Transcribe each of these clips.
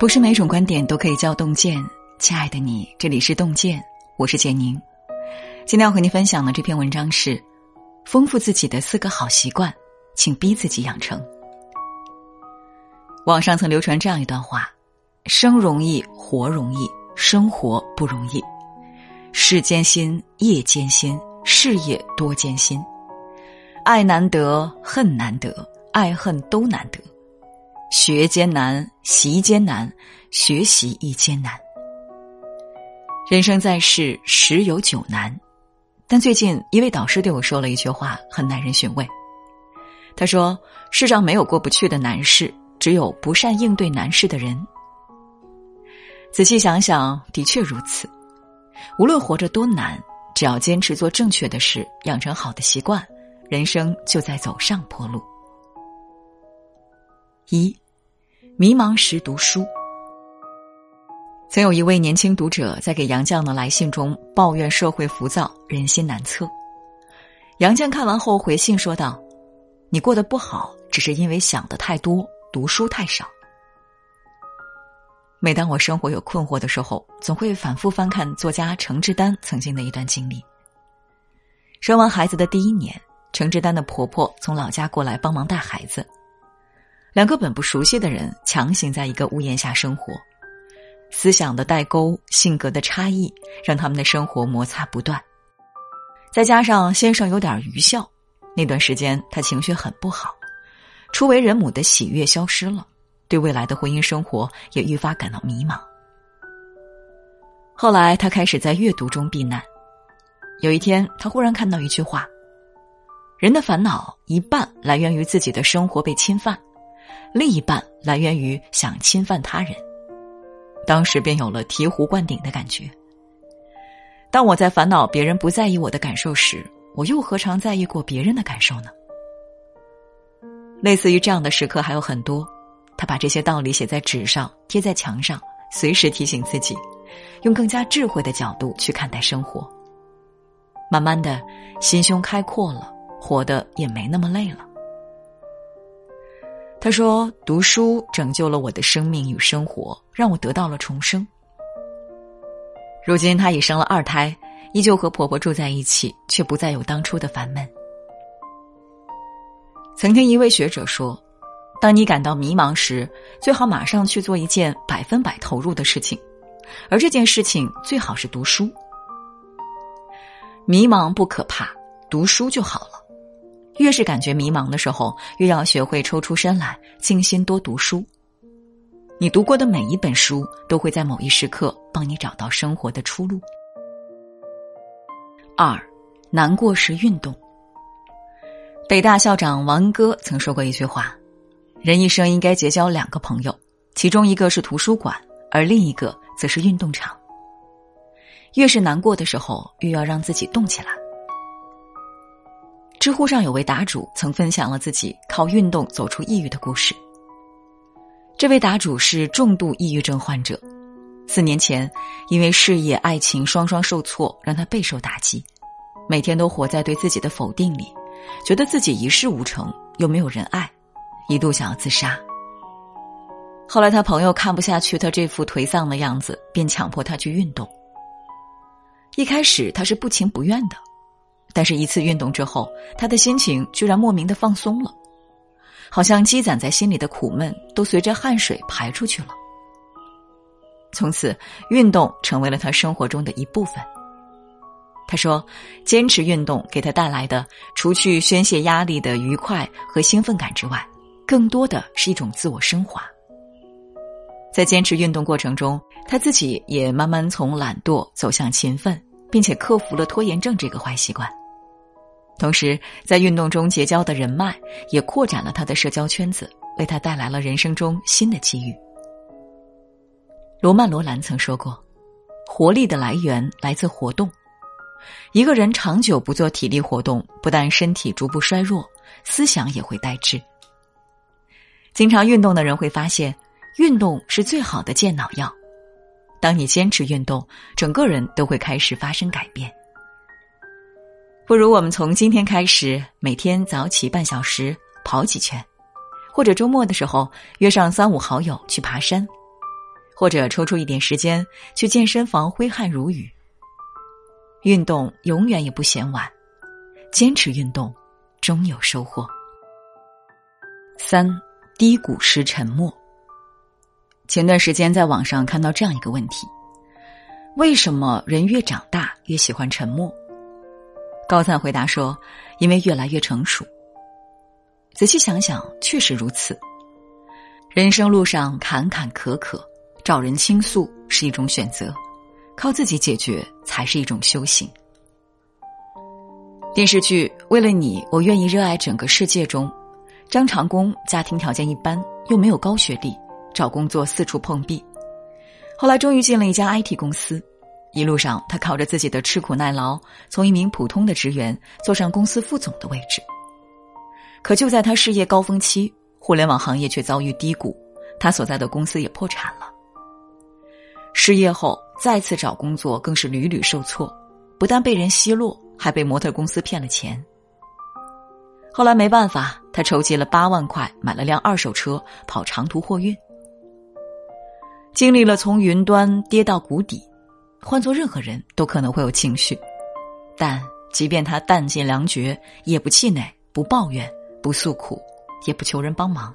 不是每种观点都可以叫洞见，亲爱的你，这里是洞见，我是简宁。今天要和你分享的这篇文章是：丰富自己的四个好习惯，请逼自己养成。网上曾流传这样一段话：生容易，活容易，生活不容易。事艰辛，业艰辛，事业多艰辛。爱难得，恨难得，爱恨都难得。学艰难，习艰难，学习亦艰难。人生在世，十有九难。但最近一位导师对我说了一句话，很耐人寻味。他说：“世上没有过不去的难事，只有不善应对难事的人。”仔细想想，的确如此。无论活着多难，只要坚持做正确的事，养成好的习惯，人生就在走上坡路。一，迷茫时读书。曾有一位年轻读者在给杨绛的来信中抱怨社会浮躁、人心难测。杨绛看完后回信说道：“你过得不好，只是因为想的太多，读书太少。”每当我生活有困惑的时候，总会反复翻看作家程志丹曾经的一段经历。生完孩子的第一年，程志丹的婆婆从老家过来帮忙带孩子。两个本不熟悉的人强行在一个屋檐下生活，思想的代沟、性格的差异，让他们的生活摩擦不断。再加上先生有点愚孝，那段时间他情绪很不好，初为人母的喜悦消失了，对未来的婚姻生活也愈发感到迷茫。后来他开始在阅读中避难。有一天，他忽然看到一句话：“人的烦恼一半来源于自己的生活被侵犯。”另一半来源于想侵犯他人，当时便有了醍醐灌顶的感觉。当我在烦恼别人不在意我的感受时，我又何尝在意过别人的感受呢？类似于这样的时刻还有很多，他把这些道理写在纸上，贴在墙上，随时提醒自己，用更加智慧的角度去看待生活。慢慢的，心胸开阔了，活得也没那么累了。他说：“读书拯救了我的生命与生活，让我得到了重生。如今，她已生了二胎，依旧和婆婆住在一起，却不再有当初的烦闷。”曾经一位学者说：“当你感到迷茫时，最好马上去做一件百分百投入的事情，而这件事情最好是读书。迷茫不可怕，读书就好了。”越是感觉迷茫的时候，越要学会抽出身来，静心多读书。你读过的每一本书，都会在某一时刻帮你找到生活的出路。二，难过时运动。北大校长王恩歌曾说过一句话：“人一生应该结交两个朋友，其中一个是图书馆，而另一个则是运动场。越是难过的时候，越要让自己动起来。”知乎上有位答主曾分享了自己靠运动走出抑郁的故事。这位答主是重度抑郁症患者，四年前因为事业、爱情双双受挫，让他备受打击，每天都活在对自己的否定里，觉得自己一事无成，又没有人爱，一度想要自杀。后来他朋友看不下去他这副颓丧的样子，便强迫他去运动。一开始他是不情不愿的。但是，一次运动之后，他的心情居然莫名的放松了，好像积攒在心里的苦闷都随着汗水排出去了。从此，运动成为了他生活中的一部分。他说：“坚持运动给他带来的，除去宣泄压力的愉快和兴奋感之外，更多的是一种自我升华。在坚持运动过程中，他自己也慢慢从懒惰走向勤奋，并且克服了拖延症这个坏习惯。”同时，在运动中结交的人脉也扩展了他的社交圈子，为他带来了人生中新的机遇。罗曼·罗兰曾说过：“活力的来源来自活动。一个人长久不做体力活动，不但身体逐步衰弱，思想也会呆滞。经常运动的人会发现，运动是最好的健脑药。当你坚持运动，整个人都会开始发生改变。”不如我们从今天开始，每天早起半小时跑几圈，或者周末的时候约上三五好友去爬山。或者抽出一点时间去健身房挥汗如雨。运动永远也不嫌晚，坚持运动，终有收获。三低谷时沉默。前段时间在网上看到这样一个问题：为什么人越长大越喜欢沉默？高赞回答说：“因为越来越成熟。”仔细想想，确实如此。人生路上坎坎坷坷，找人倾诉是一种选择，靠自己解决才是一种修行。电视剧《为了你，我愿意热爱整个世界》中，张长弓家庭条件一般，又没有高学历。找工作四处碰壁，后来终于进了一家 IT 公司。一路上，他靠着自己的吃苦耐劳，从一名普通的职员坐上公司副总的位置。可就在他事业高峰期，互联网行业却遭遇低谷，他所在的公司也破产了。失业后再次找工作，更是屡屡受挫，不但被人奚落，还被模特公司骗了钱。后来没办法，他筹集了八万块，买了辆二手车，跑长途货运。经历了从云端跌到谷底，换做任何人都可能会有情绪，但即便他弹尽粮绝，也不气馁，不抱怨，不诉苦，也不求人帮忙。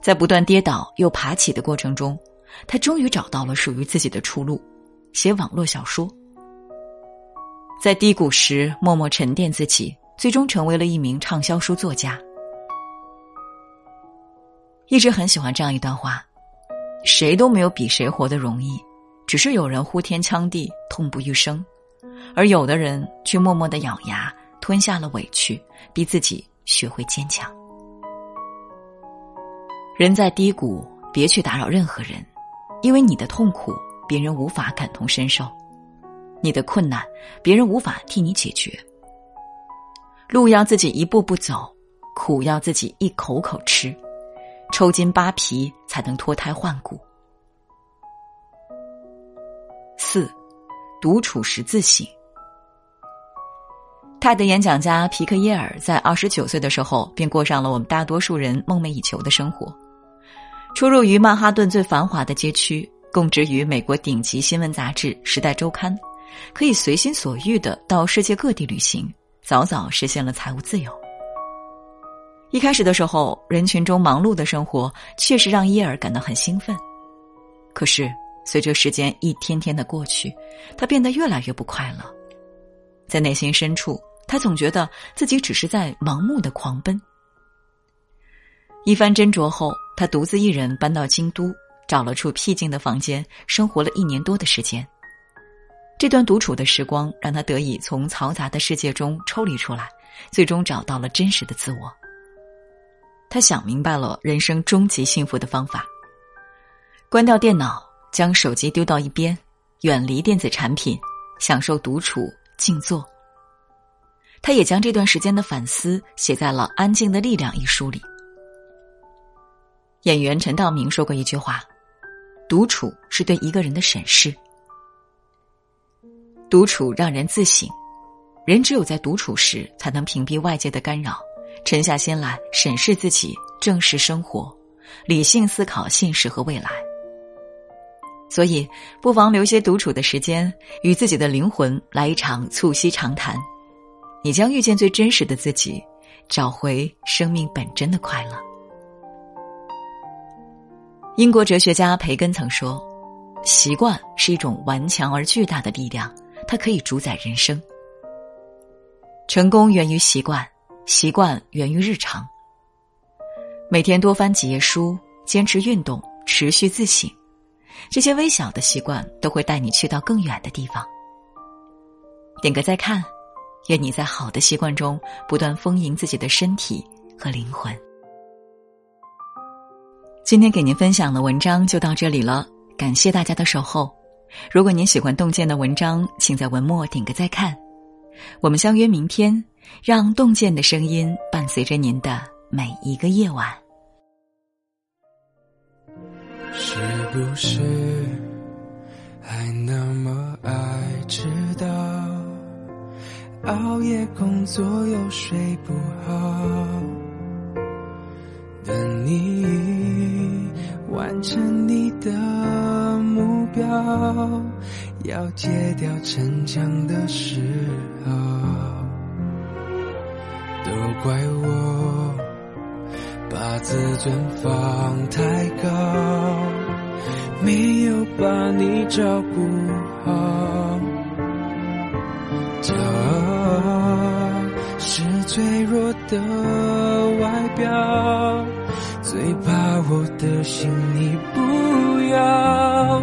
在不断跌倒又爬起的过程中，他终于找到了属于自己的出路——写网络小说。在低谷时默默沉淀自己，最终成为了一名畅销书作家。一直很喜欢这样一段话。谁都没有比谁活得容易，只是有人呼天抢地、痛不欲生，而有的人却默默的咬牙吞下了委屈，逼自己学会坚强。人在低谷，别去打扰任何人，因为你的痛苦别人无法感同身受，你的困难别人无法替你解决。路要自己一步步走，苦要自己一口口吃。抽筋扒皮才能脱胎换骨。四，独处时自省。泰德演讲家皮克耶尔在二十九岁的时候，便过上了我们大多数人梦寐以求的生活：出入于曼哈顿最繁华的街区，供职于美国顶级新闻杂志《时代周刊》，可以随心所欲的到世界各地旅行，早早实现了财务自由。一开始的时候，人群中忙碌的生活确实让耶尔感到很兴奋。可是，随着时间一天天的过去，他变得越来越不快乐。在内心深处，他总觉得自己只是在盲目的狂奔。一番斟酌后，他独自一人搬到京都，找了处僻静的房间，生活了一年多的时间。这段独处的时光，让他得以从嘈杂的世界中抽离出来，最终找到了真实的自我。他想明白了人生终极幸福的方法：关掉电脑，将手机丢到一边，远离电子产品，享受独处静坐。他也将这段时间的反思写在了《安静的力量》一书里。演员陈道明说过一句话：“独处是对一个人的审视，独处让人自省，人只有在独处时，才能屏蔽外界的干扰。”沉下心来审视自己，正视生活，理性思考现实和未来。所以，不妨留些独处的时间，与自己的灵魂来一场促膝长谈，你将遇见最真实的自己，找回生命本真的快乐。英国哲学家培根曾说：“习惯是一种顽强而巨大的力量，它可以主宰人生。成功源于习惯。”习惯源于日常。每天多翻几页书，坚持运动，持续自省，这些微小的习惯都会带你去到更远的地方。点个再看，愿你在好的习惯中不断丰盈自己的身体和灵魂。今天给您分享的文章就到这里了，感谢大家的守候。如果您喜欢洞见的文章，请在文末点个再看。我们相约明天。让洞见的声音伴随着您的每一个夜晚。是不是还那么爱迟到？熬夜工作又睡不好，等你完成你的目标，要戒掉逞强的时候，都怪我把自尊放太高，没有把你照顾好。骄傲是脆弱的外表。最怕我的心你不要，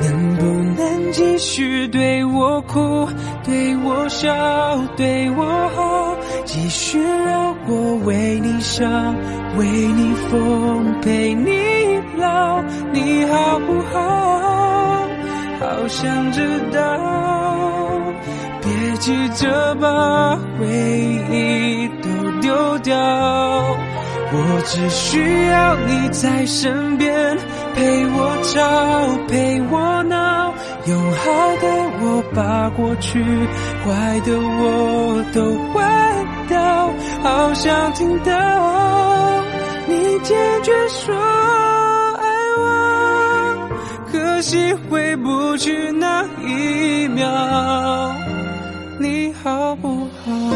能不能继续对我哭，对我笑，对我好，继续让我为你伤，为你疯，陪你老，你好不好？好想知道，别急着把回忆都丢掉。我只需要你在身边，陪我吵，陪我闹，用好的我把过去坏的我都换掉。好想听到坚决说爱我，可惜回不去那一秒，你好不好？